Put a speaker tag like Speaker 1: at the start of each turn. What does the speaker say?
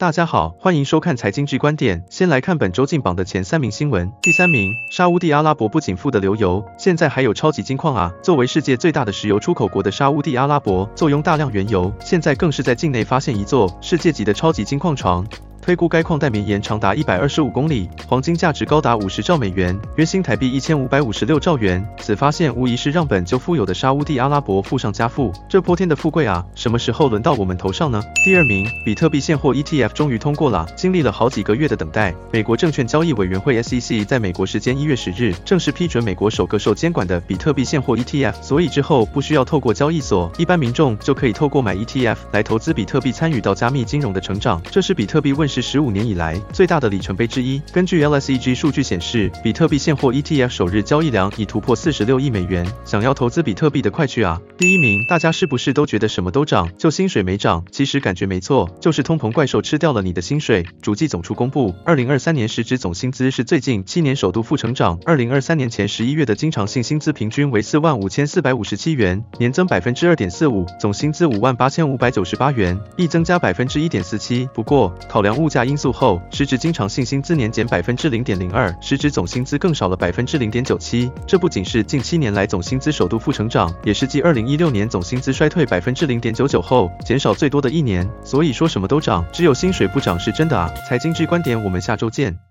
Speaker 1: 大家好，欢迎收看财经剧观点。先来看本周进榜的前三名新闻。第三名，沙乌地阿拉伯不仅富得流油，现在还有超级金矿啊！作为世界最大的石油出口国的沙乌地阿拉伯，坐拥大量原油，现在更是在境内发现一座世界级的超级金矿床。推估该矿带绵延长达一百二十五公里，黄金价值高达五十兆美元，约新台币一千五百五十六兆元。此发现无疑是让本就富有的沙乌地阿拉伯富上加富。这泼天的富贵啊，什么时候轮到我们头上呢？第二名，比特币现货 ETF 终于通过了，经历了好几个月的等待，美国证券交易委员会 SEC 在美国时间一月十日正式批准美国首个受监管的比特币现货 ETF，所以之后不需要透过交易所，一般民众就可以透过买 ETF 来投资比特币，参与到加密金融的成长。这是比特币问是十五年以来最大的里程碑之一。根据 LSEG 数据显示，比特币现货 ETF 首日交易量已突破四十六亿美元。想要投资比特币的快去啊！第一名，大家是不是都觉得什么都涨，就薪水没涨？其实感觉没错，就是通膨怪兽吃掉了你的薪水。主计总处公布，二零二三年实质总薪资是最近七年首度负成长。二零二三年前十一月的经常性薪资平均为四万五千四百五十七元，年增百分之二点四五，总薪资五万八千五百九十八元，亦增加百分之一点四七。不过，考量物价因素后，时值经常性薪资年减百分之零点零二，实值总薪资更少了百分之零点九七。这不仅是近七年来总薪资首度负成长，也是继二零一六年总薪资衰退百分之零点九九后减少最多的一年。所以说什么都涨，只有薪水不涨是真的啊！财经之观点，我们下周见。